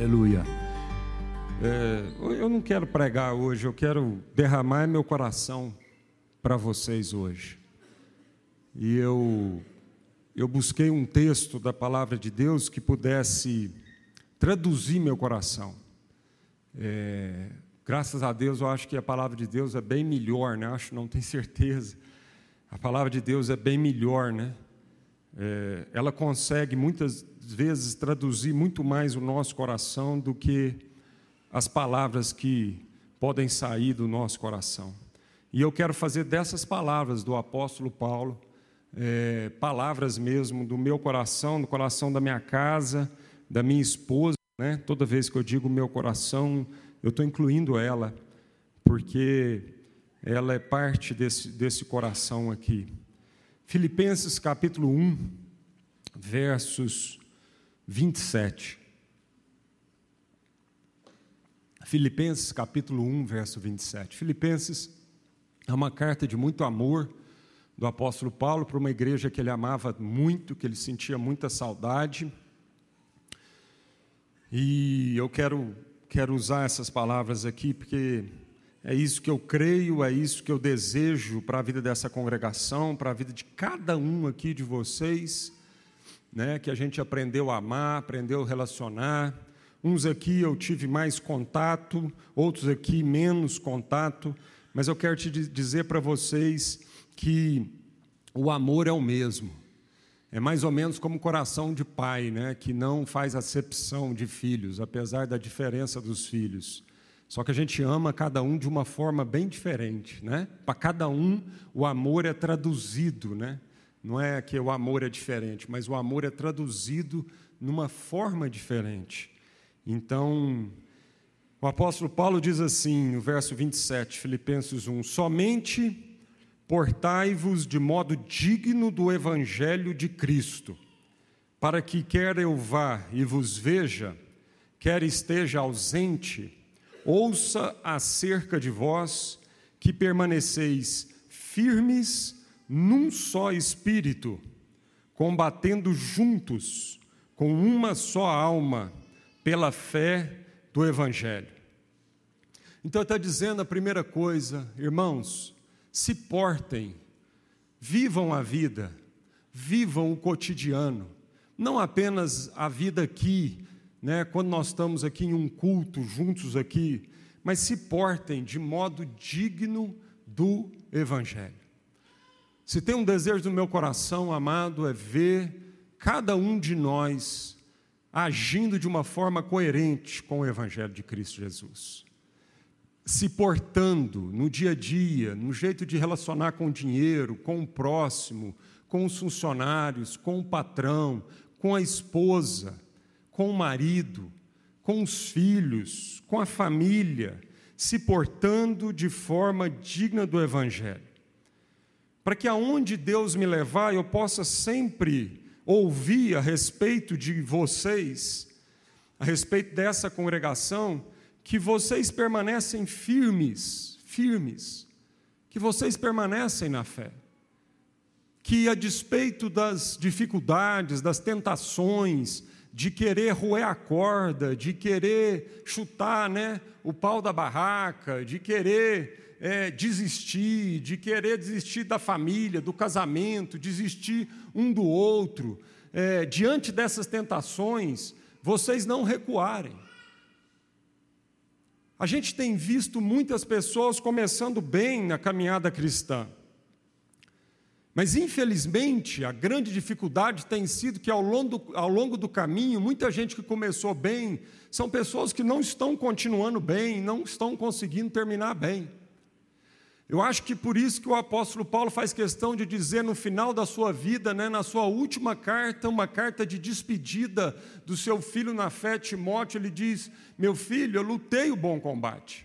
Aleluia. É, eu não quero pregar hoje, eu quero derramar meu coração para vocês hoje. E eu, eu busquei um texto da palavra de Deus que pudesse traduzir meu coração. É, graças a Deus, eu acho que a palavra de Deus é bem melhor, né? Acho, não tenho certeza. A palavra de Deus é bem melhor, né? É, ela consegue muitas vezes traduzir muito mais o nosso coração do que as palavras que podem sair do nosso coração. E eu quero fazer dessas palavras do apóstolo Paulo, é, palavras mesmo do meu coração, do coração da minha casa, da minha esposa. Né? Toda vez que eu digo meu coração, eu estou incluindo ela, porque ela é parte desse, desse coração aqui. Filipenses capítulo 1, versos 27. Filipenses capítulo 1, verso 27. Filipenses é uma carta de muito amor do apóstolo Paulo para uma igreja que ele amava muito, que ele sentia muita saudade. E eu quero, quero usar essas palavras aqui porque é isso que eu creio, é isso que eu desejo para a vida dessa congregação, para a vida de cada um aqui de vocês né, que a gente aprendeu a amar, aprendeu a relacionar. Uns aqui eu tive mais contato, outros aqui menos contato, mas eu quero te dizer para vocês que o amor é o mesmo. É mais ou menos como o coração de pai, né, que não faz acepção de filhos, apesar da diferença dos filhos. Só que a gente ama cada um de uma forma bem diferente, né? Para cada um o amor é traduzido, né? Não é que o amor é diferente, mas o amor é traduzido numa forma diferente. Então, o apóstolo Paulo diz assim, no verso 27, Filipenses 1: Somente portai-vos de modo digno do evangelho de Cristo, para que quer eu vá e vos veja, quer esteja ausente, ouça acerca de vós que permaneceis firmes num só espírito, combatendo juntos, com uma só alma, pela fé do Evangelho. Então, está dizendo a primeira coisa, irmãos, se portem, vivam a vida, vivam o cotidiano, não apenas a vida aqui, né, quando nós estamos aqui em um culto juntos aqui, mas se portem de modo digno do Evangelho. Se tem um desejo do meu coração, amado, é ver cada um de nós agindo de uma forma coerente com o Evangelho de Cristo Jesus. Se portando no dia a dia, no jeito de relacionar com o dinheiro, com o próximo, com os funcionários, com o patrão, com a esposa, com o marido, com os filhos, com a família, se portando de forma digna do Evangelho para que aonde Deus me levar eu possa sempre ouvir a respeito de vocês, a respeito dessa congregação, que vocês permanecem firmes, firmes, que vocês permanecem na fé. Que a despeito das dificuldades, das tentações, de querer roer a corda, de querer chutar né, o pau da barraca, de querer é, desistir, de querer desistir da família, do casamento, desistir um do outro, é, diante dessas tentações, vocês não recuarem. A gente tem visto muitas pessoas começando bem na caminhada cristã. Mas, infelizmente, a grande dificuldade tem sido que, ao longo, do, ao longo do caminho, muita gente que começou bem são pessoas que não estão continuando bem, não estão conseguindo terminar bem. Eu acho que por isso que o apóstolo Paulo faz questão de dizer no final da sua vida, né, na sua última carta, uma carta de despedida do seu filho na fé, Timóteo, ele diz: Meu filho, eu lutei o bom combate.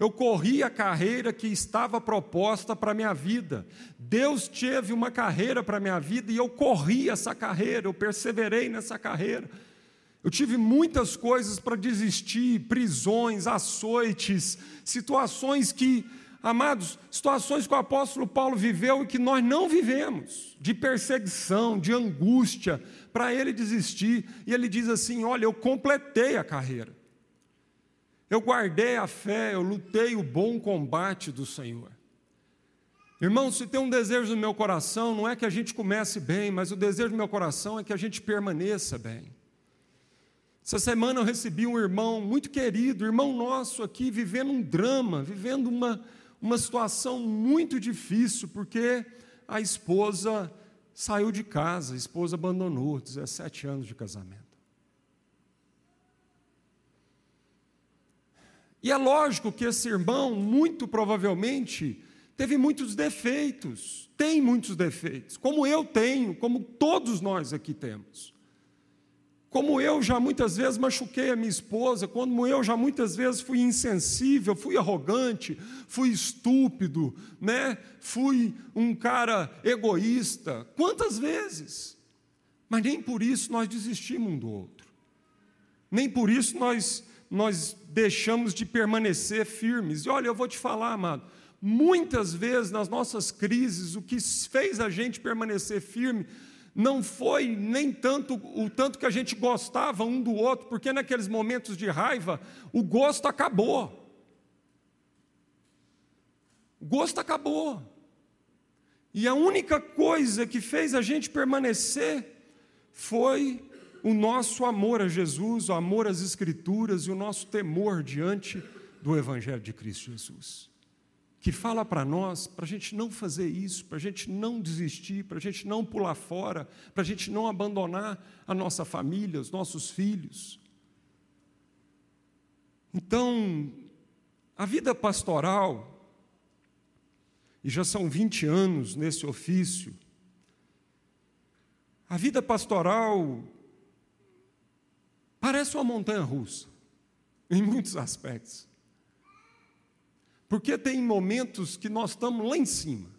Eu corri a carreira que estava proposta para a minha vida. Deus teve uma carreira para a minha vida e eu corri essa carreira, eu perseverei nessa carreira. Eu tive muitas coisas para desistir, prisões, açoites, situações que amados, situações que o apóstolo Paulo viveu e que nós não vivemos, de perseguição, de angústia, para ele desistir. E ele diz assim: Olha, eu completei a carreira, eu guardei a fé, eu lutei o bom combate do Senhor. Irmão, se tem um desejo no meu coração, não é que a gente comece bem, mas o desejo do meu coração é que a gente permaneça bem. Essa semana eu recebi um irmão muito querido, irmão nosso aqui, vivendo um drama, vivendo uma, uma situação muito difícil, porque a esposa saiu de casa, a esposa abandonou, 17 anos de casamento. E é lógico que esse irmão, muito provavelmente, teve muitos defeitos, tem muitos defeitos, como eu tenho, como todos nós aqui temos. Como eu já muitas vezes machuquei a minha esposa, como eu já muitas vezes fui insensível, fui arrogante, fui estúpido, né? Fui um cara egoísta. Quantas vezes? Mas nem por isso nós desistimos um do outro. Nem por isso nós nós deixamos de permanecer firmes. E olha, eu vou te falar, amado, muitas vezes nas nossas crises o que fez a gente permanecer firme não foi nem tanto o tanto que a gente gostava um do outro, porque naqueles momentos de raiva o gosto acabou. O gosto acabou. E a única coisa que fez a gente permanecer foi o nosso amor a Jesus, o amor às Escrituras e o nosso temor diante do Evangelho de Cristo Jesus que fala para nós para a gente não fazer isso, para a gente não desistir, para a gente não pular fora, para a gente não abandonar a nossa família, os nossos filhos. Então, a vida pastoral, e já são 20 anos nesse ofício, a vida pastoral parece uma montanha russa, em muitos aspectos. Porque tem momentos que nós estamos lá em cima.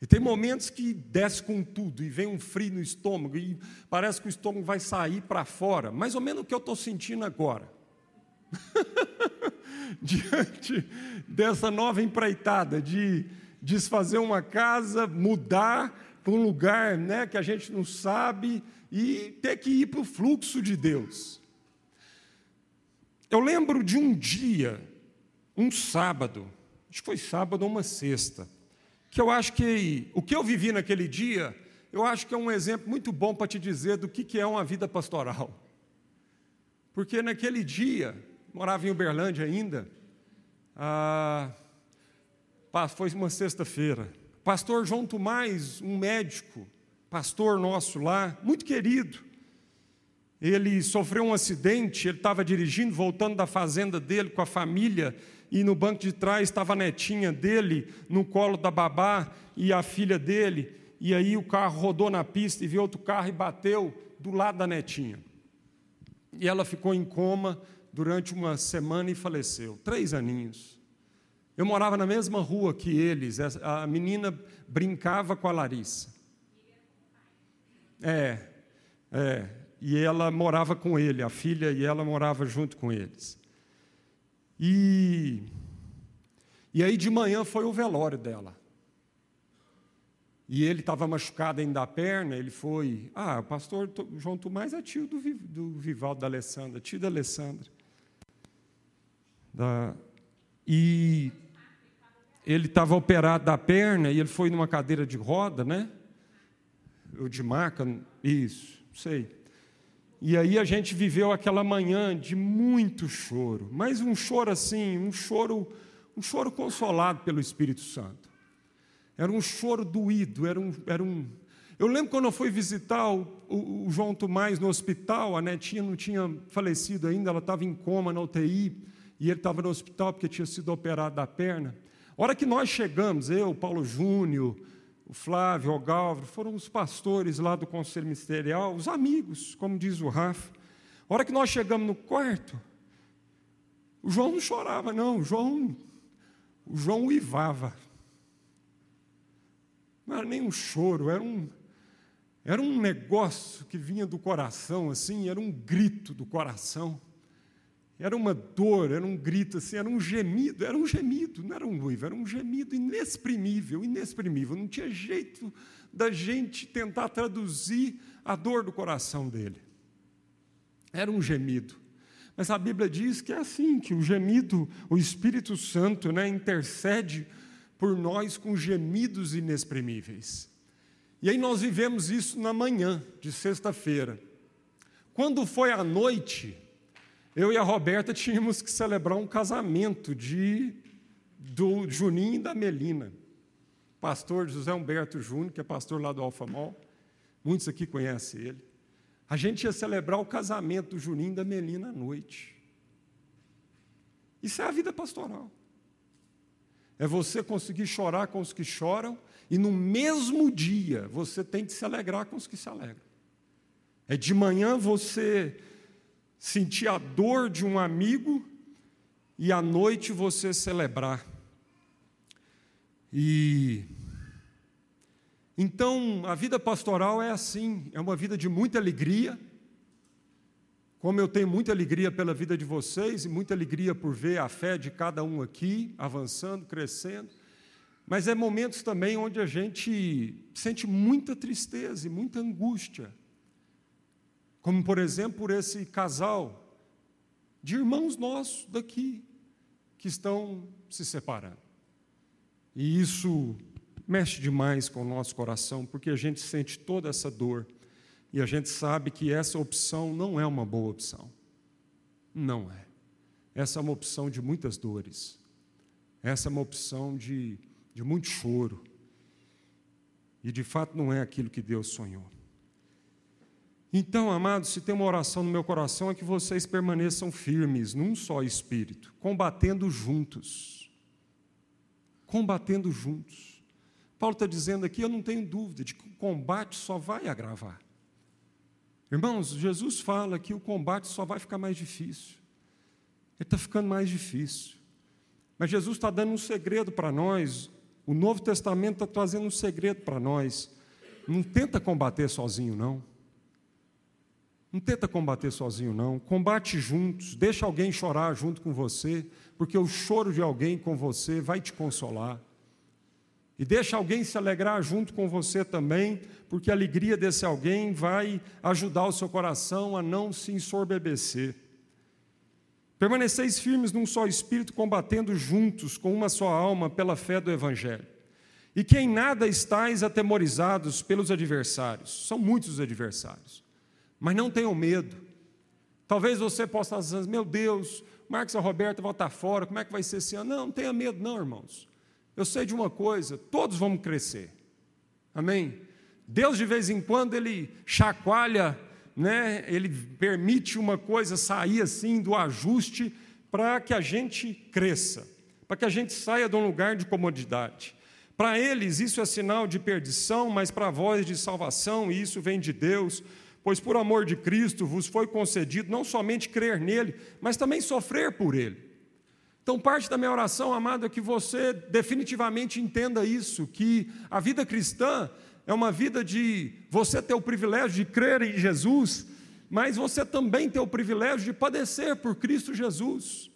E tem momentos que desce com tudo e vem um frio no estômago e parece que o estômago vai sair para fora. Mais ou menos o que eu estou sentindo agora. Diante dessa nova empreitada de desfazer uma casa, mudar para um lugar né, que a gente não sabe e ter que ir para o fluxo de Deus. Eu lembro de um dia, um sábado, acho que foi sábado ou uma sexta, que eu acho que o que eu vivi naquele dia, eu acho que é um exemplo muito bom para te dizer do que, que é uma vida pastoral. Porque naquele dia, morava em Uberlândia ainda, ah, foi uma sexta-feira, pastor João Tomás, um médico, pastor nosso lá, muito querido, ele sofreu um acidente, ele estava dirigindo, voltando da fazenda dele com a família, e no banco de trás estava a netinha dele, no colo da babá e a filha dele, e aí o carro rodou na pista e viu outro carro e bateu do lado da netinha. E ela ficou em coma durante uma semana e faleceu, três aninhos. Eu morava na mesma rua que eles, a menina brincava com a Larissa. É, é, e ela morava com ele, a filha e ela morava junto com eles. E, e aí de manhã foi o velório dela. E ele estava machucado ainda da perna, ele foi. Ah, o pastor João Tomás é tio do, do Vivaldo da Alessandra, tio da Alessandra. Da, e ele estava operado da perna e ele foi numa cadeira de roda, né? Ou de maca, isso, não sei. E aí a gente viveu aquela manhã de muito choro, mas um choro assim, um choro, um choro consolado pelo Espírito Santo. Era um choro doído, era um, era um. Eu lembro quando eu fui visitar o, o, o João Tomás no hospital, a netinha não tinha falecido ainda, ela estava em coma na UTI, e ele estava no hospital porque tinha sido operado da perna. A hora que nós chegamos, eu, Paulo Júnior, o Flávio, o Galvro, foram os pastores lá do conselho ministerial, os amigos, como diz o Rafa. A hora que nós chegamos no quarto, o João não chorava, não, o João, o João uivava. Não era nem um choro, era um, era um negócio que vinha do coração, assim, era um grito do coração. Era uma dor, era um grito assim, era um gemido, era um gemido, não era um uivo, era um gemido inexprimível, inexprimível. Não tinha jeito da gente tentar traduzir a dor do coração dele. Era um gemido. Mas a Bíblia diz que é assim, que o gemido, o Espírito Santo, né, intercede por nós com gemidos inexprimíveis. E aí nós vivemos isso na manhã de sexta-feira. Quando foi à noite, eu e a Roberta tínhamos que celebrar um casamento de do Juninho e da Melina. Pastor José Humberto Júnior, que é pastor lá do Alfamol. Muitos aqui conhecem ele. A gente ia celebrar o casamento do Juninho e da Melina à noite. Isso é a vida pastoral. É você conseguir chorar com os que choram e no mesmo dia você tem que se alegrar com os que se alegram. É de manhã você sentir a dor de um amigo e à noite você celebrar. E então a vida pastoral é assim, é uma vida de muita alegria. Como eu tenho muita alegria pela vida de vocês e muita alegria por ver a fé de cada um aqui avançando, crescendo, mas é momentos também onde a gente sente muita tristeza e muita angústia como, por exemplo, por esse casal de irmãos nossos daqui que estão se separando. E isso mexe demais com o nosso coração, porque a gente sente toda essa dor e a gente sabe que essa opção não é uma boa opção. Não é. Essa é uma opção de muitas dores. Essa é uma opção de, de muito choro. E de fato não é aquilo que Deus sonhou. Então, amados, se tem uma oração no meu coração é que vocês permaneçam firmes num só espírito, combatendo juntos. Combatendo juntos. Paulo está dizendo aqui, eu não tenho dúvida de que o combate só vai agravar. Irmãos, Jesus fala que o combate só vai ficar mais difícil. Ele está ficando mais difícil. Mas Jesus está dando um segredo para nós. O Novo Testamento está trazendo um segredo para nós. Não tenta combater sozinho, não. Não tenta combater sozinho, não. Combate juntos, deixa alguém chorar junto com você, porque o choro de alguém com você vai te consolar. E deixa alguém se alegrar junto com você também, porque a alegria desse alguém vai ajudar o seu coração a não se ensorbebecer. Permaneceis firmes num só espírito, combatendo juntos com uma só alma pela fé do Evangelho. E que em nada estáis atemorizados pelos adversários. São muitos os adversários. Mas não tenham medo. Talvez você possa dizer, meu Deus, Marcos e Roberta vão estar fora, como é que vai ser esse ano? Não, não tenha medo, não, irmãos. Eu sei de uma coisa, todos vamos crescer. Amém? Deus, de vez em quando, Ele chacoalha, né? Ele permite uma coisa sair assim do ajuste para que a gente cresça, para que a gente saia de um lugar de comodidade. Para eles, isso é sinal de perdição, mas para vós de salvação, e isso vem de Deus pois por amor de Cristo vos foi concedido não somente crer nele, mas também sofrer por ele. Então, parte da minha oração, amado, é que você definitivamente entenda isso, que a vida cristã é uma vida de você ter o privilégio de crer em Jesus, mas você também ter o privilégio de padecer por Cristo Jesus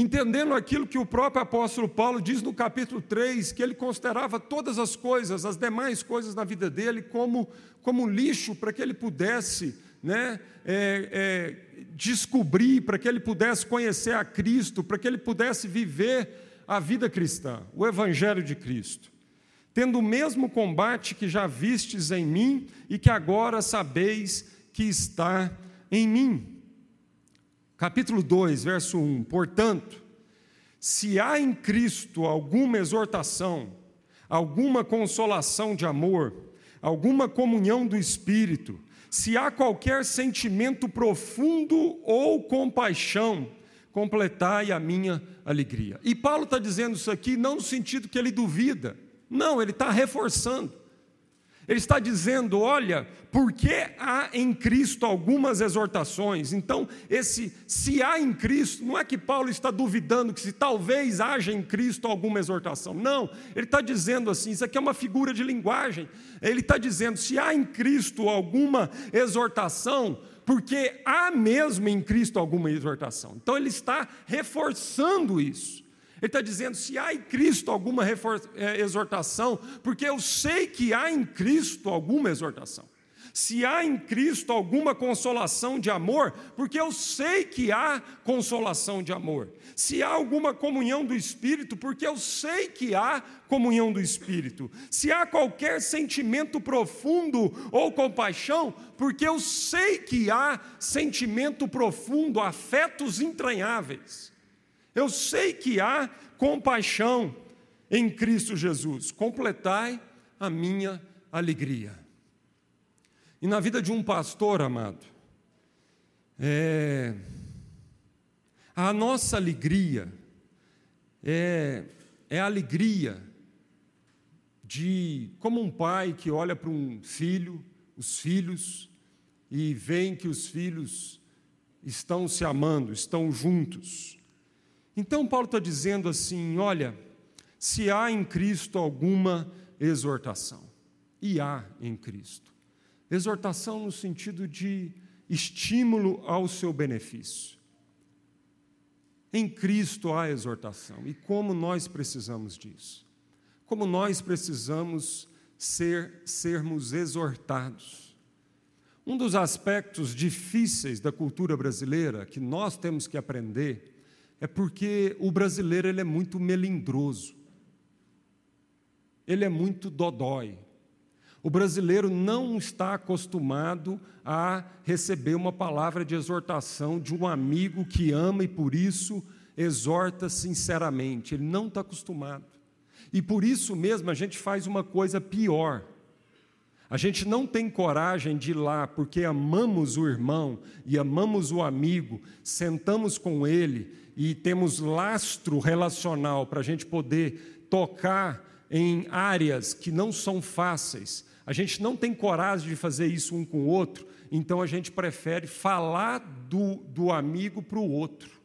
entendendo aquilo que o próprio apóstolo Paulo diz no capítulo 3, que ele considerava todas as coisas, as demais coisas na vida dele, como, como lixo para que ele pudesse né, é, é, descobrir, para que ele pudesse conhecer a Cristo, para que ele pudesse viver a vida cristã, o Evangelho de Cristo. Tendo o mesmo combate que já vistes em mim e que agora sabeis que está em mim capítulo 2, verso 1: Portanto, se há em Cristo alguma exortação, alguma consolação de amor, alguma comunhão do Espírito, se há qualquer sentimento profundo ou compaixão, completai a minha alegria. E Paulo está dizendo isso aqui não no sentido que ele duvida, não, ele está reforçando. Ele está dizendo: olha, porque há em Cristo algumas exortações. Então, esse se há em Cristo, não é que Paulo está duvidando que se talvez haja em Cristo alguma exortação. Não, ele está dizendo assim: isso aqui é uma figura de linguagem. Ele está dizendo: se há em Cristo alguma exortação, porque há mesmo em Cristo alguma exortação. Então, ele está reforçando isso. Ele está dizendo: se há em Cristo alguma é, exortação, porque eu sei que há em Cristo alguma exortação. Se há em Cristo alguma consolação de amor, porque eu sei que há consolação de amor. Se há alguma comunhão do Espírito, porque eu sei que há comunhão do Espírito. Se há qualquer sentimento profundo ou compaixão, porque eu sei que há sentimento profundo, afetos entranháveis. Eu sei que há compaixão em Cristo Jesus. Completai a minha alegria. E na vida de um pastor, amado, é, a nossa alegria é, é a alegria de como um pai que olha para um filho, os filhos, e vê que os filhos estão se amando, estão juntos. Então, Paulo está dizendo assim: olha, se há em Cristo alguma exortação, e há em Cristo, exortação no sentido de estímulo ao seu benefício. Em Cristo há exortação, e como nós precisamos disso? Como nós precisamos ser sermos exortados. Um dos aspectos difíceis da cultura brasileira que nós temos que aprender é porque o brasileiro ele é muito melindroso, ele é muito dodói. O brasileiro não está acostumado a receber uma palavra de exortação de um amigo que ama e por isso exorta sinceramente. Ele não está acostumado. E por isso mesmo a gente faz uma coisa pior. A gente não tem coragem de ir lá porque amamos o irmão e amamos o amigo, sentamos com ele e temos lastro relacional para a gente poder tocar em áreas que não são fáceis, a gente não tem coragem de fazer isso um com o outro, então a gente prefere falar do, do amigo para o outro,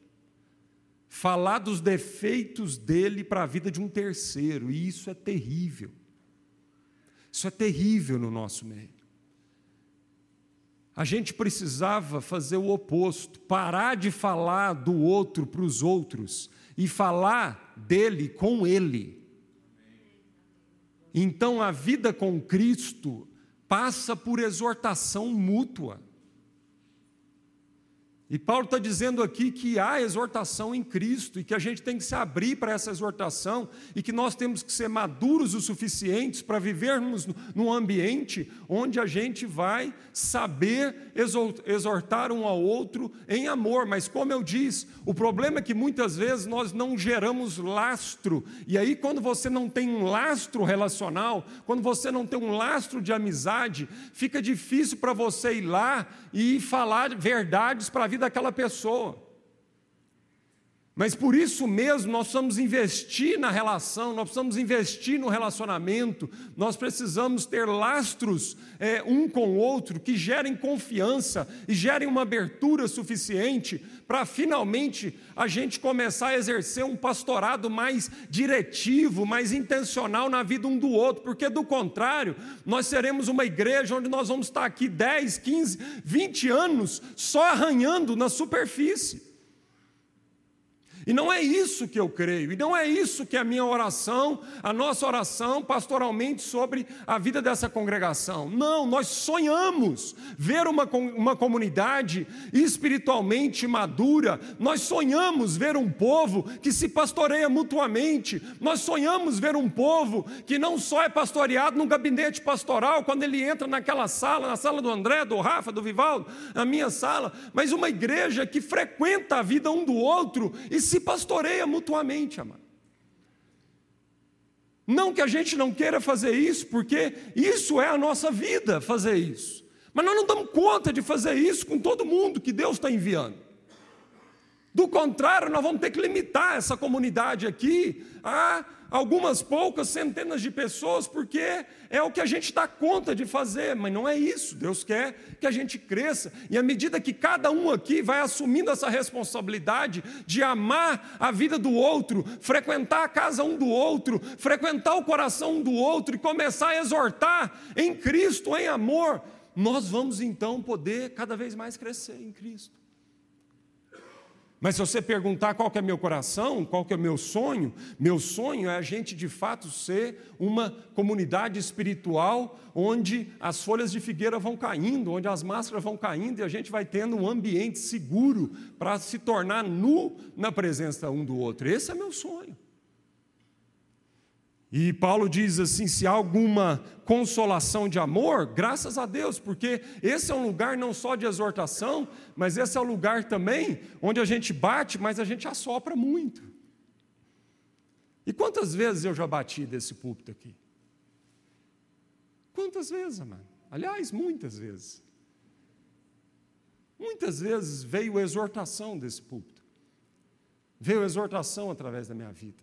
falar dos defeitos dele para a vida de um terceiro, e isso é terrível. Isso é terrível no nosso meio. A gente precisava fazer o oposto, parar de falar do outro para os outros e falar dele com ele. Então a vida com Cristo passa por exortação mútua. E Paulo está dizendo aqui que há exortação em Cristo e que a gente tem que se abrir para essa exortação e que nós temos que ser maduros o suficientes para vivermos num ambiente onde a gente vai saber exortar um ao outro em amor. Mas, como eu disse, o problema é que muitas vezes nós não geramos lastro. E aí, quando você não tem um lastro relacional, quando você não tem um lastro de amizade, fica difícil para você ir lá e falar verdades para a vida daquela pessoa. Mas por isso mesmo nós precisamos investir na relação, nós precisamos investir no relacionamento, nós precisamos ter lastros é, um com o outro que gerem confiança e gerem uma abertura suficiente para finalmente a gente começar a exercer um pastorado mais diretivo, mais intencional na vida um do outro, porque do contrário, nós seremos uma igreja onde nós vamos estar aqui 10, 15, 20 anos só arranhando na superfície. E não é isso que eu creio, e não é isso que é a minha oração, a nossa oração pastoralmente sobre a vida dessa congregação. Não, nós sonhamos ver uma, uma comunidade espiritualmente madura, nós sonhamos ver um povo que se pastoreia mutuamente, nós sonhamos ver um povo que não só é pastoreado no gabinete pastoral, quando ele entra naquela sala, na sala do André, do Rafa, do Vivaldo, na minha sala, mas uma igreja que frequenta a vida um do outro e se se pastoreia mutuamente, amado. Não que a gente não queira fazer isso, porque isso é a nossa vida, fazer isso. Mas nós não damos conta de fazer isso com todo mundo que Deus está enviando. Do contrário, nós vamos ter que limitar essa comunidade aqui a algumas poucas centenas de pessoas, porque é o que a gente dá conta de fazer, mas não é isso. Deus quer que a gente cresça, e à medida que cada um aqui vai assumindo essa responsabilidade de amar a vida do outro, frequentar a casa um do outro, frequentar o coração um do outro e começar a exortar em Cristo, em amor, nós vamos então poder cada vez mais crescer em Cristo. Mas se você perguntar qual que é meu coração, qual que é meu sonho, meu sonho é a gente de fato ser uma comunidade espiritual onde as folhas de figueira vão caindo, onde as máscaras vão caindo e a gente vai tendo um ambiente seguro para se tornar nu na presença um do outro. Esse é meu sonho. E Paulo diz assim: se há alguma consolação de amor, graças a Deus, porque esse é um lugar não só de exortação, mas esse é o um lugar também onde a gente bate, mas a gente assopra muito. E quantas vezes eu já bati desse púlpito aqui? Quantas vezes, amado? Aliás, muitas vezes. Muitas vezes veio exortação desse púlpito. Veio exortação através da minha vida.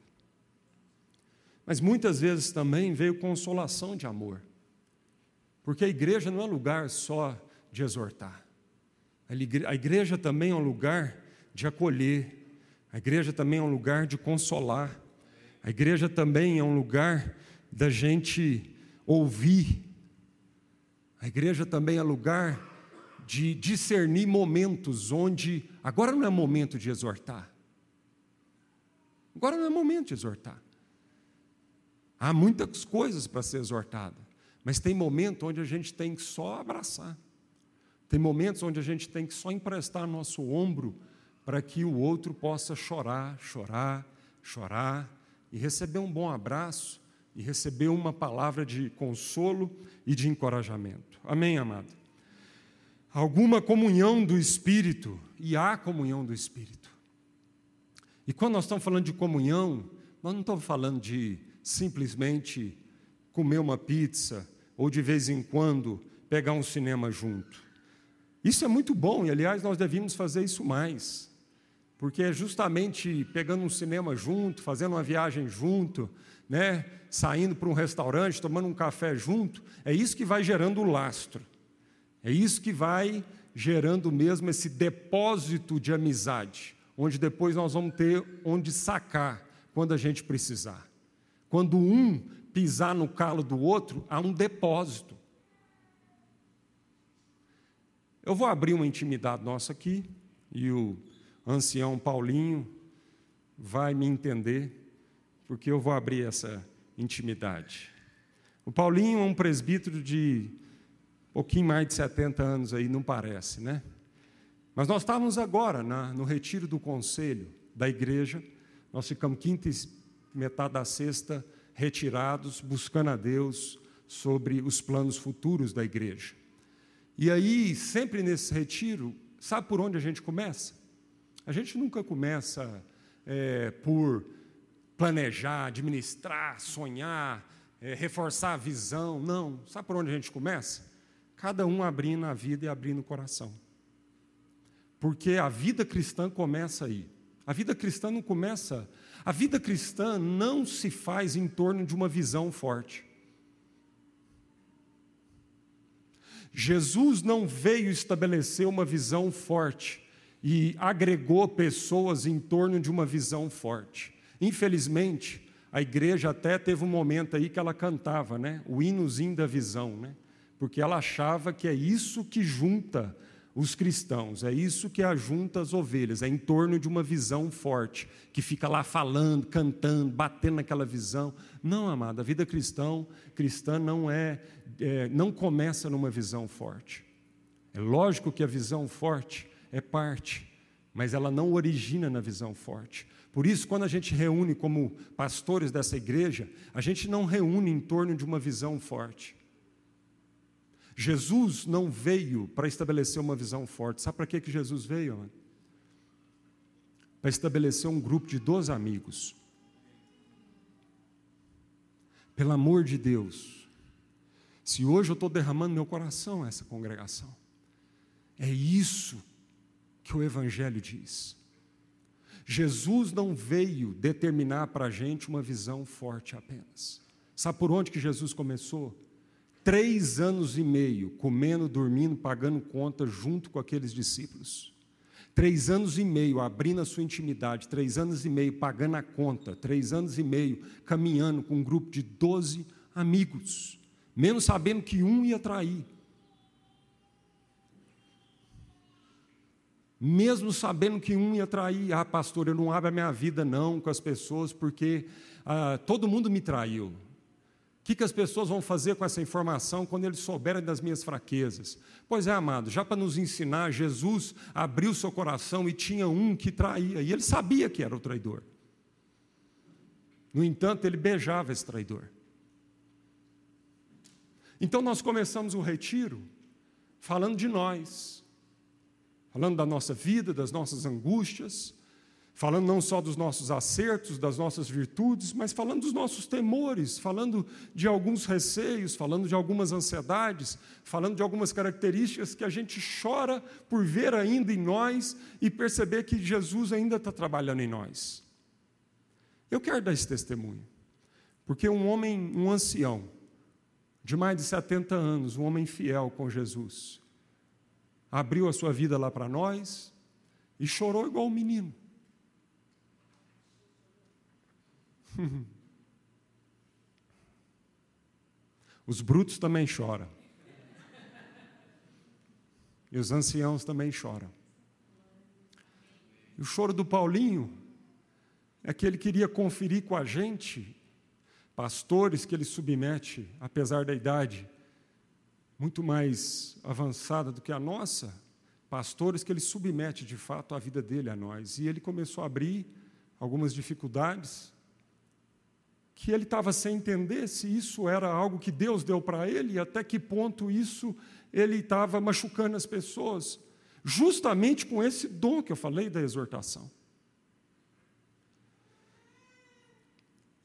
Mas muitas vezes também veio consolação de amor. Porque a igreja não é lugar só de exortar. A igreja também é um lugar de acolher. A igreja também é um lugar de consolar. A igreja também é um lugar da gente ouvir. A igreja também é lugar de discernir momentos onde agora não é momento de exortar. Agora não é momento de exortar. Há muitas coisas para ser exortada, mas tem momentos onde a gente tem que só abraçar. Tem momentos onde a gente tem que só emprestar nosso ombro para que o outro possa chorar, chorar, chorar e receber um bom abraço e receber uma palavra de consolo e de encorajamento. Amém, amado? Alguma comunhão do Espírito, e há comunhão do Espírito. E quando nós estamos falando de comunhão, nós não estamos falando de simplesmente comer uma pizza ou de vez em quando pegar um cinema junto. Isso é muito bom e, aliás, nós devíamos fazer isso mais, porque é justamente pegando um cinema junto, fazendo uma viagem junto, né, saindo para um restaurante, tomando um café junto, é isso que vai gerando o lastro, é isso que vai gerando mesmo esse depósito de amizade, onde depois nós vamos ter onde sacar quando a gente precisar. Quando um pisar no calo do outro, há um depósito. Eu vou abrir uma intimidade nossa aqui, e o ancião Paulinho vai me entender, porque eu vou abrir essa intimidade. O Paulinho é um presbítero de um pouquinho mais de 70 anos aí, não parece, né? Mas nós estávamos agora na, no retiro do conselho da igreja, nós ficamos quinta metade da sexta, retirados, buscando a Deus sobre os planos futuros da igreja. E aí, sempre nesse retiro, sabe por onde a gente começa? A gente nunca começa é, por planejar, administrar, sonhar, é, reforçar a visão. Não. Sabe por onde a gente começa? Cada um abrindo a vida e abrindo o coração. Porque a vida cristã começa aí. A vida cristã não começa a vida cristã não se faz em torno de uma visão forte. Jesus não veio estabelecer uma visão forte e agregou pessoas em torno de uma visão forte. Infelizmente, a igreja até teve um momento aí que ela cantava, né? O hinozinho da visão, né? Porque ela achava que é isso que junta os cristãos, é isso que ajunta as ovelhas, é em torno de uma visão forte, que fica lá falando, cantando, batendo naquela visão. Não, amada, a vida cristã, cristã não é, é, não começa numa visão forte. É lógico que a visão forte é parte, mas ela não origina na visão forte. Por isso, quando a gente reúne como pastores dessa igreja, a gente não reúne em torno de uma visão forte. Jesus não veio para estabelecer uma visão forte. Sabe para que, que Jesus veio? Para estabelecer um grupo de 12 amigos. Pelo amor de Deus, se hoje eu estou derramando meu coração a essa congregação, é isso que o Evangelho diz. Jesus não veio determinar para a gente uma visão forte apenas. Sabe por onde que Jesus começou? Três anos e meio, comendo, dormindo, pagando conta junto com aqueles discípulos. Três anos e meio abrindo a sua intimidade, três anos e meio pagando a conta, três anos e meio caminhando com um grupo de doze amigos, menos sabendo que um ia trair. Mesmo sabendo que um ia trair, ah, pastor, eu não abro a minha vida não com as pessoas, porque ah, todo mundo me traiu. O que, que as pessoas vão fazer com essa informação quando eles souberem das minhas fraquezas? Pois é, amado, já para nos ensinar, Jesus abriu seu coração e tinha um que traía, e ele sabia que era o traidor. No entanto, ele beijava esse traidor. Então nós começamos o retiro falando de nós, falando da nossa vida, das nossas angústias, falando não só dos nossos acertos, das nossas virtudes, mas falando dos nossos temores, falando de alguns receios, falando de algumas ansiedades, falando de algumas características que a gente chora por ver ainda em nós e perceber que Jesus ainda está trabalhando em nós. Eu quero dar esse testemunho, porque um homem, um ancião, de mais de 70 anos, um homem fiel com Jesus, abriu a sua vida lá para nós e chorou igual um menino. Os brutos também choram. E os anciãos também choram. E o choro do Paulinho é que ele queria conferir com a gente, pastores que ele submete, apesar da idade muito mais avançada do que a nossa, pastores que ele submete de fato a vida dele a nós. E ele começou a abrir algumas dificuldades, que ele estava sem entender se isso era algo que Deus deu para ele e até que ponto isso ele estava machucando as pessoas, justamente com esse dom que eu falei da exortação.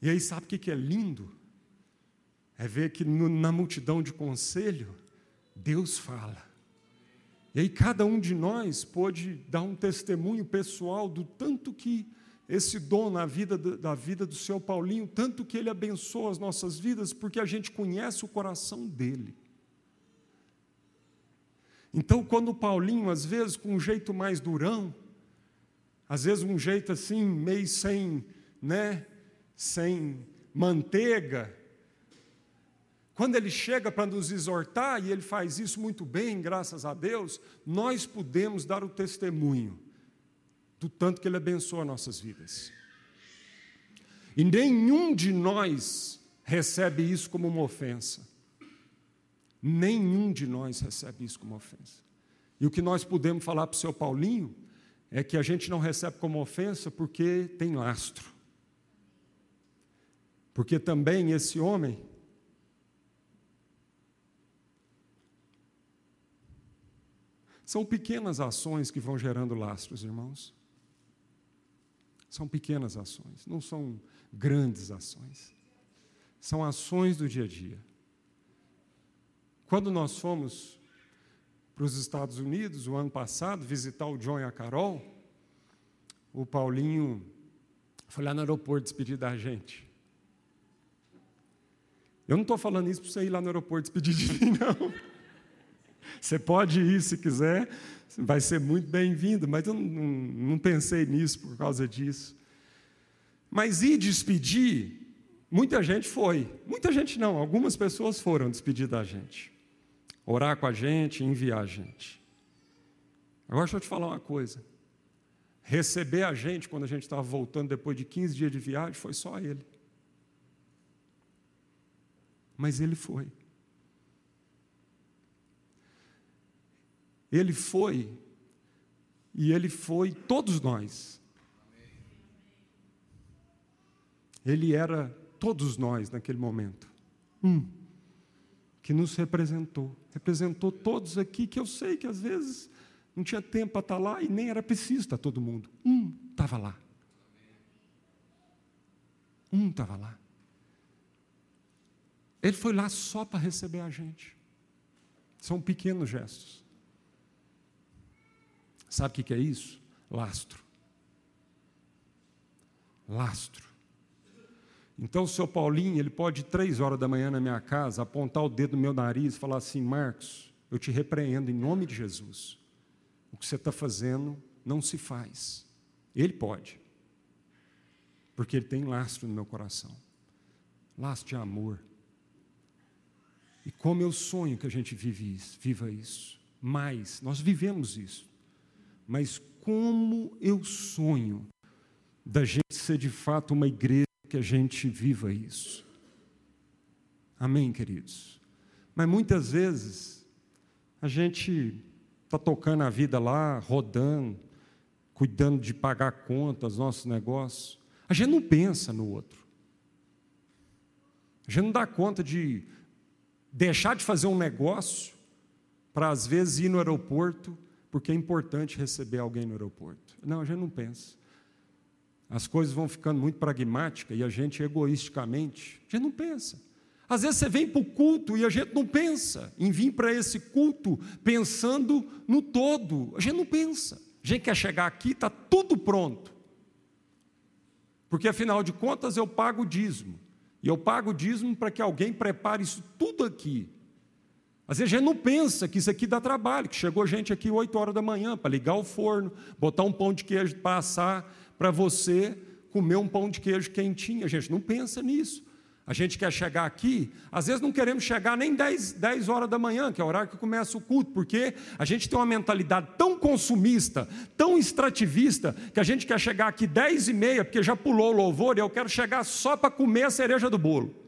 E aí, sabe o que é lindo? É ver que no, na multidão de conselho, Deus fala. E aí, cada um de nós pôde dar um testemunho pessoal do tanto que esse dom na vida da vida do seu Paulinho, tanto que ele abençoa as nossas vidas, porque a gente conhece o coração dele. Então, quando o Paulinho, às vezes com um jeito mais durão, às vezes um jeito assim, meio sem, né, sem manteiga, quando ele chega para nos exortar, e ele faz isso muito bem, graças a Deus, nós podemos dar o testemunho do tanto que Ele abençoa nossas vidas. E nenhum de nós recebe isso como uma ofensa. Nenhum de nós recebe isso como ofensa. E o que nós podemos falar para o seu Paulinho é que a gente não recebe como ofensa porque tem lastro. Porque também esse homem São pequenas ações que vão gerando lastros, irmãos. São pequenas ações, não são grandes ações. São ações do dia a dia. Quando nós fomos para os Estados Unidos, o ano passado, visitar o John e a Carol, o Paulinho foi lá no aeroporto despedir da gente. Eu não estou falando isso para você ir lá no aeroporto despedir de mim, não. Você pode ir se quiser, vai ser muito bem-vindo, mas eu não, não, pensei nisso por causa disso. Mas ir despedir, muita gente foi. Muita gente não, algumas pessoas foram despedir da gente. Orar com a gente, enviar a gente. Agora deixa eu te falar uma coisa. Receber a gente quando a gente estava voltando depois de 15 dias de viagem foi só ele. Mas ele foi. Ele foi, e ele foi todos nós. Ele era todos nós naquele momento. Um, que nos representou. Representou todos aqui, que eu sei que às vezes não tinha tempo para estar lá e nem era preciso estar todo mundo. Um estava lá. Um estava lá. Ele foi lá só para receber a gente. São pequenos gestos. Sabe o que é isso? Lastro. Lastro. Então o seu Paulinho, ele pode três horas da manhã na minha casa, apontar o dedo no meu nariz e falar assim: Marcos, eu te repreendo em nome de Jesus. O que você está fazendo não se faz. Ele pode, porque ele tem lastro no meu coração lastro de amor. E como eu sonho que a gente vive isso, viva isso. Mas, nós vivemos isso. Mas como eu sonho da gente ser de fato uma igreja que a gente viva isso. Amém, queridos? Mas muitas vezes a gente está tocando a vida lá, rodando, cuidando de pagar contas, nossos negócios. A gente não pensa no outro. A gente não dá conta de deixar de fazer um negócio para, às vezes, ir no aeroporto, porque é importante receber alguém no aeroporto. Não, a gente não pensa. As coisas vão ficando muito pragmáticas e a gente, egoisticamente, a gente não pensa. Às vezes você vem para o culto e a gente não pensa em vir para esse culto pensando no todo. A gente não pensa. A gente quer chegar aqui, está tudo pronto. Porque afinal de contas eu pago o dízimo. E eu pago o dízimo para que alguém prepare isso tudo aqui. Às vezes a gente não pensa que isso aqui dá trabalho, que chegou gente aqui 8 horas da manhã para ligar o forno, botar um pão de queijo para assar, para você comer um pão de queijo quentinho. A gente não pensa nisso. A gente quer chegar aqui, às vezes não queremos chegar nem 10, 10 horas da manhã, que é o horário que começa o culto, porque a gente tem uma mentalidade tão consumista, tão extrativista, que a gente quer chegar aqui 10 e meia, porque já pulou o louvor, e eu quero chegar só para comer a cereja do bolo.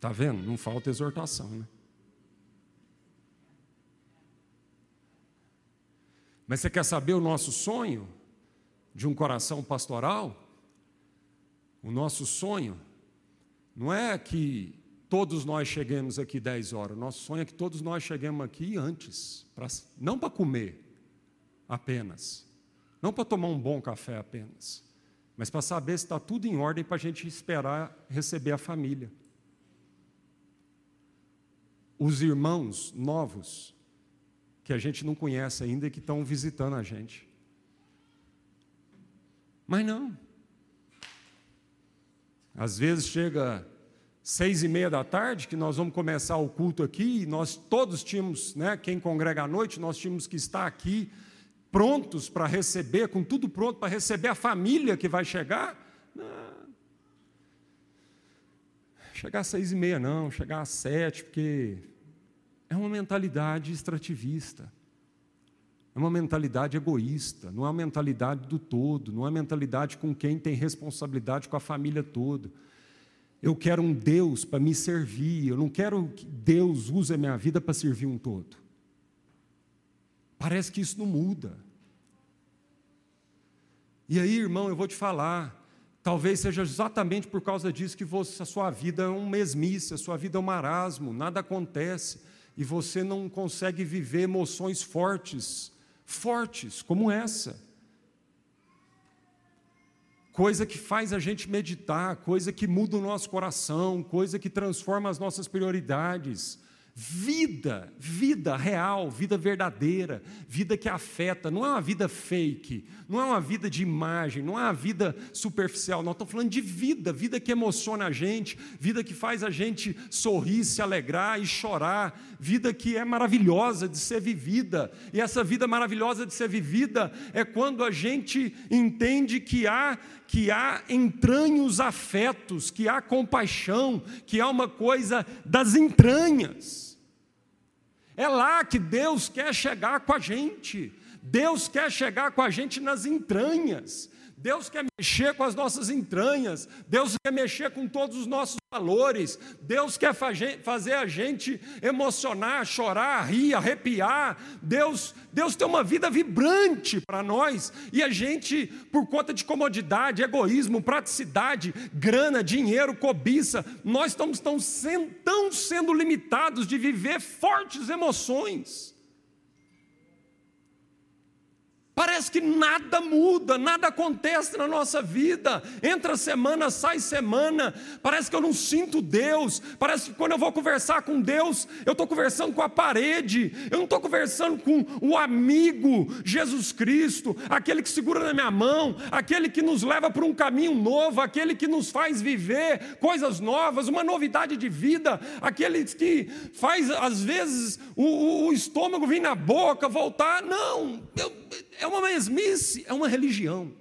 Está vendo? Não falta exortação, né? Mas você quer saber o nosso sonho? de um coração pastoral, o nosso sonho não é que todos nós cheguemos aqui 10 horas, o nosso sonho é que todos nós cheguemos aqui antes, pra, não para comer apenas, não para tomar um bom café apenas, mas para saber se está tudo em ordem para a gente esperar receber a família. Os irmãos novos, que a gente não conhece ainda e que estão visitando a gente. Mas não. Às vezes chega seis e meia da tarde, que nós vamos começar o culto aqui, e nós todos tínhamos, né, quem congrega à noite, nós tínhamos que estar aqui prontos para receber, com tudo pronto para receber a família que vai chegar. Não. Chegar às seis e meia não, chegar às sete, porque é uma mentalidade extrativista. É uma mentalidade egoísta, não é uma mentalidade do todo, não é uma mentalidade com quem tem responsabilidade com a família toda. Eu quero um Deus para me servir, eu não quero que Deus use a minha vida para servir um todo. Parece que isso não muda. E aí, irmão, eu vou te falar, talvez seja exatamente por causa disso que você, a sua vida é um mesmice, a sua vida é um marasmo, nada acontece, e você não consegue viver emoções fortes fortes como essa. Coisa que faz a gente meditar, coisa que muda o nosso coração, coisa que transforma as nossas prioridades. Vida, vida real, vida verdadeira, vida que afeta, não é uma vida fake, não é uma vida de imagem, não é uma vida superficial, nós estamos falando de vida, vida que emociona a gente, vida que faz a gente sorrir, se alegrar e chorar, vida que é maravilhosa de ser vivida, e essa vida maravilhosa de ser vivida é quando a gente entende que há que há entranhos afetos, que há compaixão, que há uma coisa das entranhas. É lá que Deus quer chegar com a gente. Deus quer chegar com a gente nas entranhas. Deus quer mexer com as nossas entranhas, Deus quer mexer com todos os nossos valores, Deus quer fazer a gente emocionar, chorar, rir, arrepiar. Deus, Deus tem uma vida vibrante para nós e a gente, por conta de comodidade, egoísmo, praticidade, grana, dinheiro, cobiça, nós estamos tão sendo, limitados de viver fortes emoções. Parece que nada muda, nada acontece na nossa vida. Entra semana, sai semana. Parece que eu não sinto Deus. Parece que quando eu vou conversar com Deus, eu estou conversando com a parede. Eu não estou conversando com o amigo Jesus Cristo, aquele que segura na minha mão, aquele que nos leva para um caminho novo, aquele que nos faz viver coisas novas, uma novidade de vida, aquele que faz às vezes o, o estômago vir na boca, voltar. Não, eu é uma mesmice, é uma religião.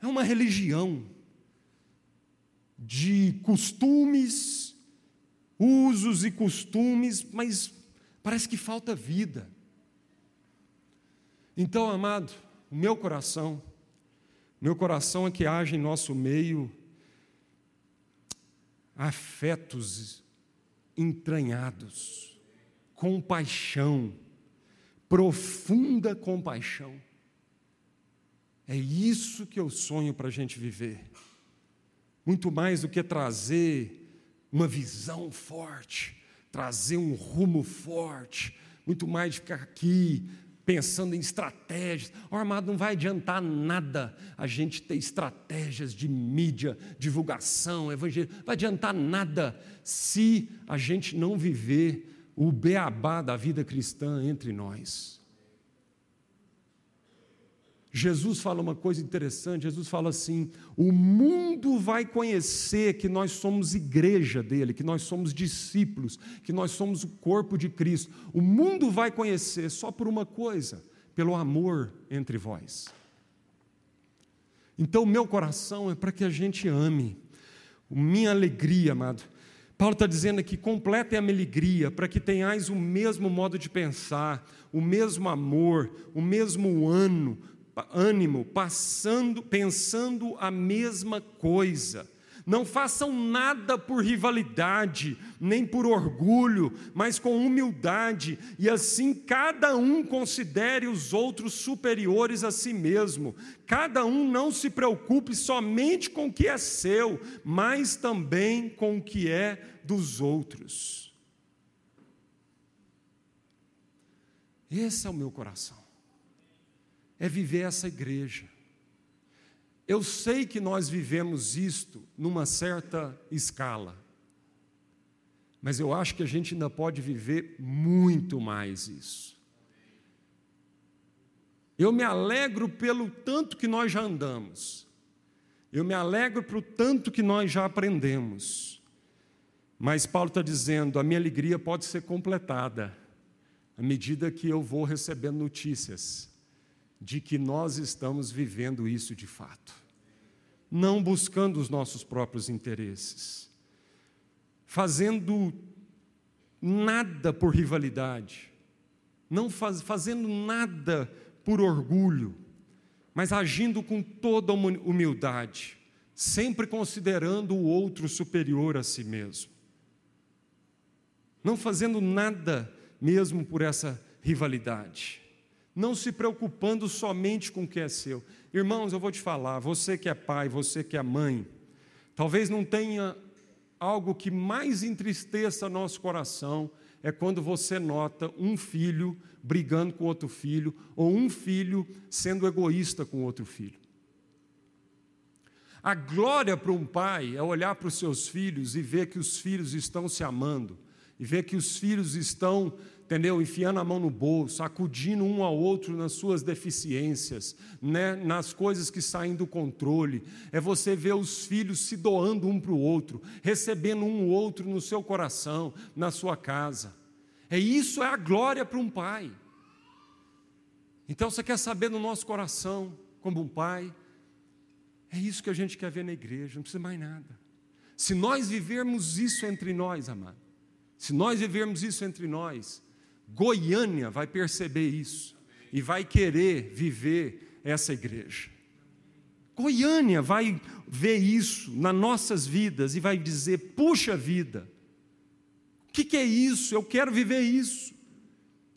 É uma religião de costumes, usos e costumes, mas parece que falta vida. Então, amado, o meu coração, meu coração é que haja em nosso meio afetos entranhados, compaixão, profunda compaixão. É isso que eu sonho para a gente viver. Muito mais do que trazer uma visão forte, trazer um rumo forte, muito mais de ficar aqui pensando em estratégias. O armado não vai adiantar nada a gente ter estratégias de mídia, divulgação, evangelho. Não vai adiantar nada se a gente não viver o beabá da vida cristã entre nós. Jesus fala uma coisa interessante, Jesus fala assim: o mundo vai conhecer que nós somos igreja dele, que nós somos discípulos, que nós somos o corpo de Cristo. O mundo vai conhecer só por uma coisa, pelo amor entre vós. Então, meu coração é para que a gente ame. Minha alegria, amado, Paulo está dizendo aqui: completem a minha alegria, para que tenhais o mesmo modo de pensar, o mesmo amor, o mesmo ano, ânimo, passando, pensando a mesma coisa. Não façam nada por rivalidade, nem por orgulho, mas com humildade, e assim cada um considere os outros superiores a si mesmo. Cada um não se preocupe somente com o que é seu, mas também com o que é dos outros. Esse é o meu coração. É viver essa igreja. Eu sei que nós vivemos isto numa certa escala, mas eu acho que a gente ainda pode viver muito mais isso. Eu me alegro pelo tanto que nós já andamos, eu me alegro pelo tanto que nós já aprendemos, mas Paulo está dizendo: a minha alegria pode ser completada à medida que eu vou recebendo notícias de que nós estamos vivendo isso de fato, não buscando os nossos próprios interesses, fazendo nada por rivalidade, não faz, fazendo nada por orgulho, mas agindo com toda humildade, sempre considerando o outro superior a si mesmo. Não fazendo nada mesmo por essa rivalidade não se preocupando somente com o que é seu. Irmãos, eu vou te falar, você que é pai, você que é mãe, talvez não tenha algo que mais entristeça nosso coração é quando você nota um filho brigando com outro filho ou um filho sendo egoísta com outro filho. A glória para um pai é olhar para os seus filhos e ver que os filhos estão se amando, e ver que os filhos estão entendeu? Enfiando a mão no bolso, acudindo um ao outro nas suas deficiências, né? nas coisas que saem do controle. É você ver os filhos se doando um para o outro, recebendo um outro no seu coração, na sua casa. É isso é a glória para um pai. Então você quer saber no nosso coração, como um pai, é isso que a gente quer ver na igreja, não precisa mais nada. Se nós vivermos isso entre nós, amado, se nós vivermos isso entre nós, Goiânia vai perceber isso e vai querer viver essa igreja. Goiânia vai ver isso nas nossas vidas e vai dizer: puxa vida, o que, que é isso? Eu quero viver isso.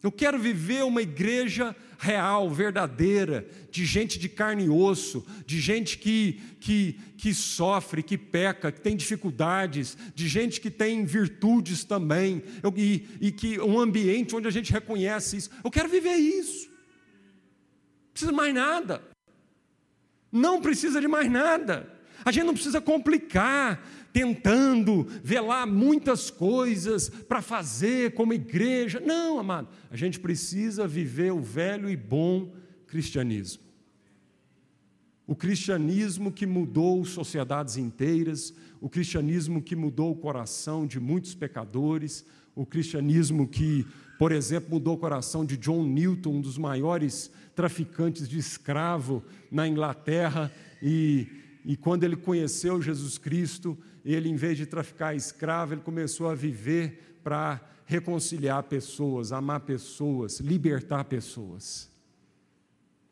Eu quero viver uma igreja real, verdadeira, de gente de carne e osso, de gente que, que, que sofre, que peca, que tem dificuldades, de gente que tem virtudes também, eu, e, e que um ambiente onde a gente reconhece isso. Eu quero viver isso. Não precisa mais nada. Não precisa de mais nada. A gente não precisa complicar, tentando velar muitas coisas para fazer como igreja. Não, amado, a gente precisa viver o velho e bom cristianismo. O cristianismo que mudou sociedades inteiras, o cristianismo que mudou o coração de muitos pecadores, o cristianismo que, por exemplo, mudou o coração de John Newton, um dos maiores traficantes de escravo na Inglaterra, e, e quando ele conheceu Jesus Cristo, ele, em vez de traficar escravo, ele começou a viver para reconciliar pessoas, amar pessoas, libertar pessoas.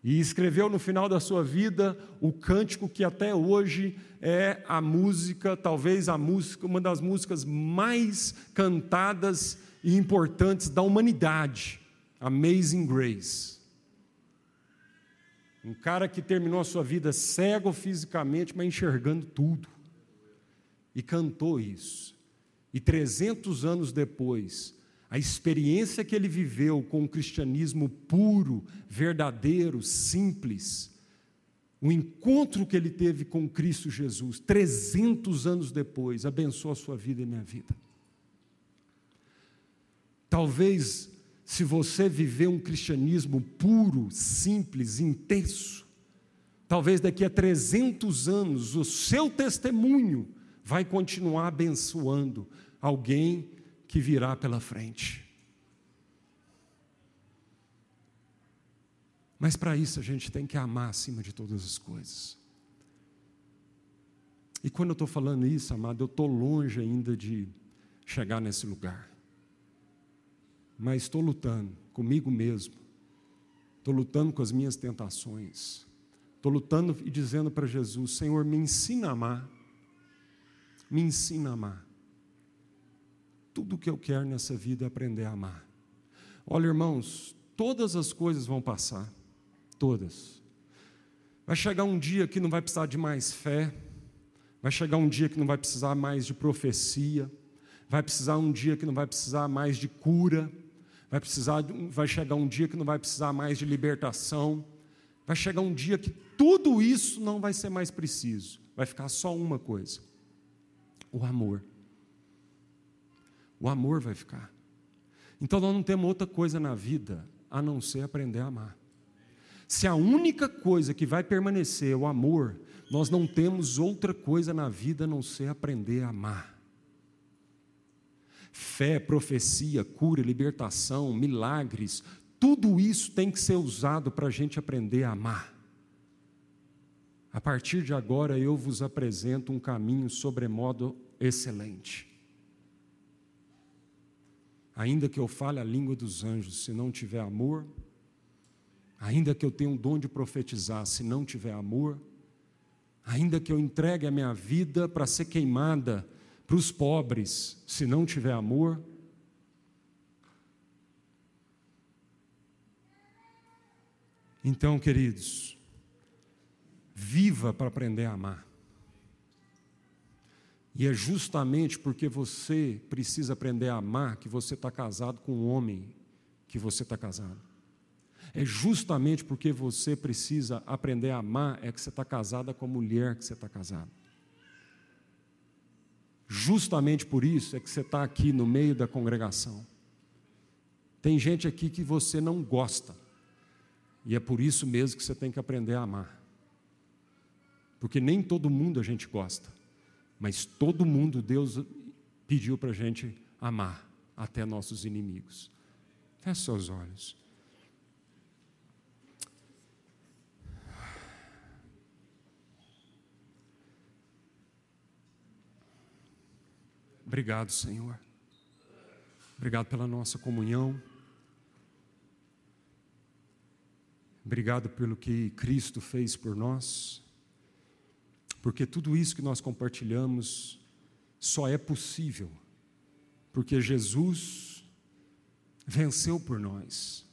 E escreveu no final da sua vida o cântico que até hoje é a música, talvez a música, uma das músicas mais cantadas e importantes da humanidade, Amazing Grace. Um cara que terminou a sua vida cego fisicamente, mas enxergando tudo e cantou isso. E 300 anos depois, a experiência que ele viveu com o cristianismo puro, verdadeiro, simples, o encontro que ele teve com Cristo Jesus, 300 anos depois, abençoou a sua vida e minha vida. Talvez, se você viver um cristianismo puro, simples, intenso, talvez daqui a 300 anos o seu testemunho vai continuar abençoando alguém que virá pela frente. Mas para isso a gente tem que amar acima de todas as coisas. E quando eu estou falando isso, amado, eu estou longe ainda de chegar nesse lugar. Mas estou lutando comigo mesmo. Estou lutando com as minhas tentações. Estou lutando e dizendo para Jesus: Senhor, me ensina a amar me ensina a amar. Tudo o que eu quero nessa vida é aprender a amar. Olha, irmãos, todas as coisas vão passar, todas. Vai chegar um dia que não vai precisar de mais fé, vai chegar um dia que não vai precisar mais de profecia, vai precisar um dia que não vai precisar mais de cura, vai precisar, vai chegar um dia que não vai precisar mais de libertação, vai chegar um dia que tudo isso não vai ser mais preciso, vai ficar só uma coisa: o amor. O amor vai ficar. Então nós não temos outra coisa na vida a não ser aprender a amar. Se a única coisa que vai permanecer é o amor, nós não temos outra coisa na vida a não ser aprender a amar. Fé, profecia, cura, libertação, milagres, tudo isso tem que ser usado para a gente aprender a amar. A partir de agora eu vos apresento um caminho sobremodo excelente. Ainda que eu fale a língua dos anjos, se não tiver amor, ainda que eu tenha um dom de profetizar, se não tiver amor, ainda que eu entregue a minha vida para ser queimada para os pobres, se não tiver amor, então, queridos, Viva para aprender a amar. E é justamente porque você precisa aprender a amar que você está casado com o homem que você está casado. É justamente porque você precisa aprender a amar é que você está casada com a mulher que você está casado. Justamente por isso é que você está aqui no meio da congregação. Tem gente aqui que você não gosta, e é por isso mesmo que você tem que aprender a amar. Porque nem todo mundo a gente gosta, mas todo mundo Deus pediu para a gente amar, até nossos inimigos. Feche seus olhos. Obrigado, Senhor. Obrigado pela nossa comunhão. Obrigado pelo que Cristo fez por nós porque tudo isso que nós compartilhamos só é possível porque Jesus venceu por nós,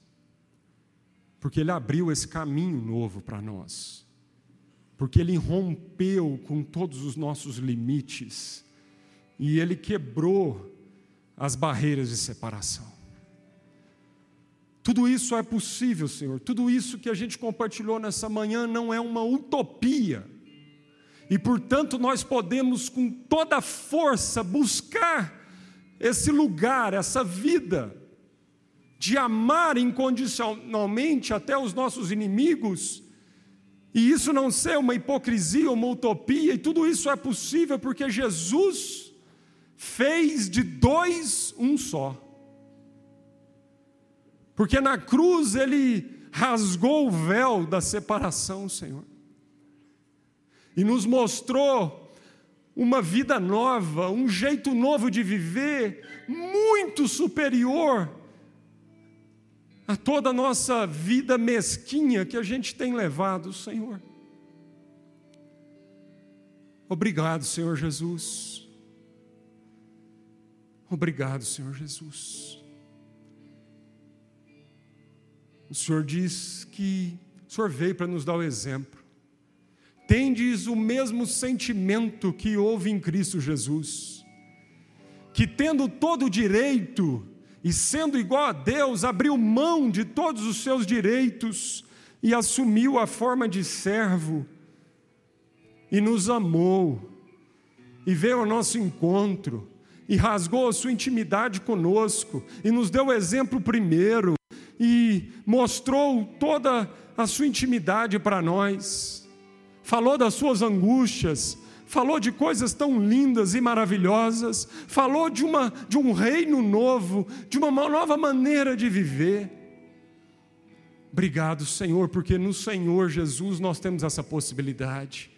porque Ele abriu esse caminho novo para nós, porque Ele rompeu com todos os nossos limites e Ele quebrou as barreiras de separação. Tudo isso é possível, Senhor. Tudo isso que a gente compartilhou nessa manhã não é uma utopia. E, portanto, nós podemos, com toda força, buscar esse lugar, essa vida, de amar incondicionalmente até os nossos inimigos, e isso não ser uma hipocrisia, uma utopia, e tudo isso é possível porque Jesus fez de dois um só. Porque na cruz ele rasgou o véu da separação, Senhor. E nos mostrou uma vida nova, um jeito novo de viver, muito superior a toda a nossa vida mesquinha que a gente tem levado, Senhor. Obrigado, Senhor Jesus. Obrigado, Senhor Jesus. O Senhor diz que o Senhor veio para nos dar o exemplo. Tendes o mesmo sentimento que houve em Cristo Jesus, que tendo todo o direito e sendo igual a Deus, abriu mão de todos os seus direitos e assumiu a forma de servo e nos amou e veio ao nosso encontro e rasgou a sua intimidade conosco e nos deu o exemplo primeiro e mostrou toda a sua intimidade para nós, falou das suas angústias, falou de coisas tão lindas e maravilhosas, falou de, uma, de um reino novo, de uma nova maneira de viver. Obrigado, Senhor, porque no Senhor Jesus nós temos essa possibilidade.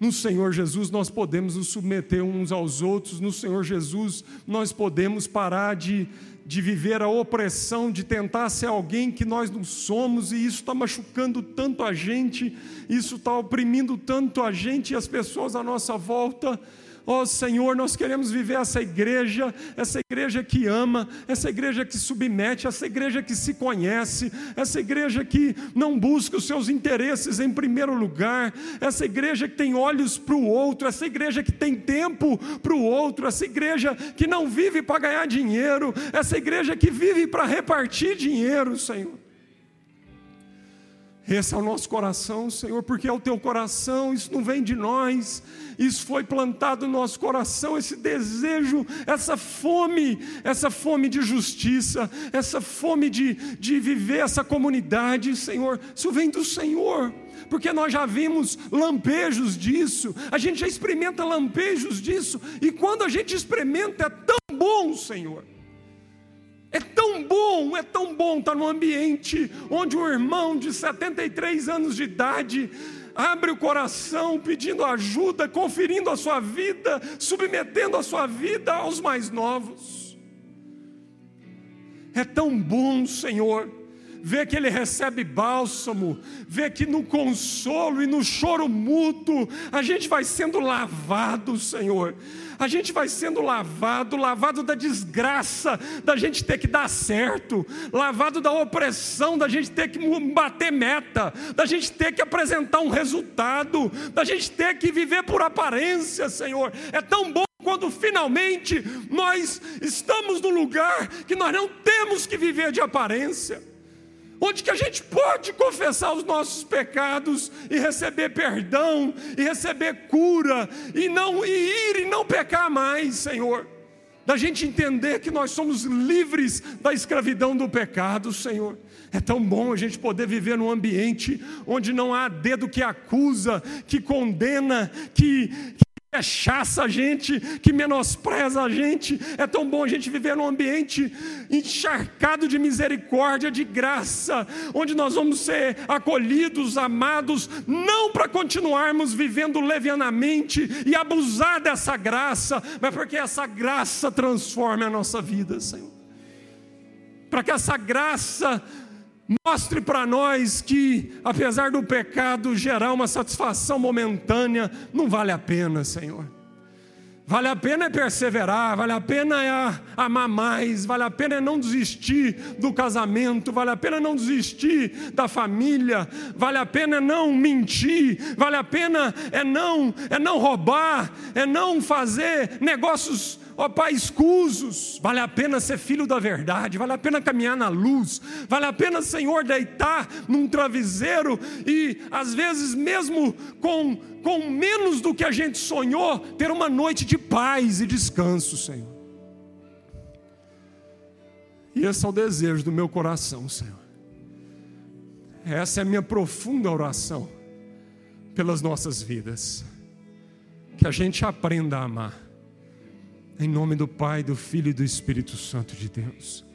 No Senhor Jesus nós podemos nos submeter uns aos outros, no Senhor Jesus nós podemos parar de, de viver a opressão, de tentar ser alguém que nós não somos, e isso está machucando tanto a gente, isso está oprimindo tanto a gente e as pessoas à nossa volta. Ó oh, Senhor, nós queremos viver essa igreja, essa igreja que ama, essa igreja que submete, essa igreja que se conhece, essa igreja que não busca os seus interesses em primeiro lugar, essa igreja que tem olhos para o outro, essa igreja que tem tempo para o outro, essa igreja que não vive para ganhar dinheiro, essa igreja que vive para repartir dinheiro, Senhor. Esse é o nosso coração, Senhor, porque é o teu coração, isso não vem de nós, isso foi plantado no nosso coração, esse desejo, essa fome, essa fome de justiça, essa fome de, de viver essa comunidade, Senhor, isso vem do Senhor, porque nós já vimos lampejos disso, a gente já experimenta lampejos disso, e quando a gente experimenta é tão bom, Senhor. É tão bom, é tão bom estar num ambiente onde um irmão de 73 anos de idade abre o coração pedindo ajuda, conferindo a sua vida, submetendo a sua vida aos mais novos. É tão bom, Senhor, ver que ele recebe bálsamo, ver que no consolo e no choro mútuo a gente vai sendo lavado, Senhor. A gente vai sendo lavado, lavado da desgraça da gente ter que dar certo, lavado da opressão da gente ter que bater meta, da gente ter que apresentar um resultado, da gente ter que viver por aparência, Senhor. É tão bom quando finalmente nós estamos no lugar que nós não temos que viver de aparência onde que a gente pode confessar os nossos pecados e receber perdão e receber cura e não e ir e não pecar mais, Senhor. Da gente entender que nós somos livres da escravidão do pecado, Senhor. É tão bom a gente poder viver num ambiente onde não há dedo que acusa, que condena, que, rechaça a gente, que menospreza a gente. É tão bom a gente viver num ambiente encharcado de misericórdia, de graça, onde nós vamos ser acolhidos, amados, não para continuarmos vivendo levianamente e abusar dessa graça, mas porque essa graça transforme a nossa vida, Senhor. Para que essa graça Mostre para nós que, apesar do pecado gerar uma satisfação momentânea, não vale a pena, Senhor. Vale a pena é perseverar, vale a pena é amar mais, vale a pena é não desistir do casamento, vale a pena não desistir da família, vale a pena é não mentir, vale a pena é não é não roubar, é não fazer negócios ó Pai, escusos, vale a pena ser filho da verdade, vale a pena caminhar na luz, vale a pena, Senhor, deitar num travesseiro e, às vezes, mesmo com, com menos do que a gente sonhou, ter uma noite de paz e descanso, Senhor. E esse é o desejo do meu coração, Senhor. Essa é a minha profunda oração pelas nossas vidas. Que a gente aprenda a amar em nome do Pai, do Filho e do Espírito Santo de Deus.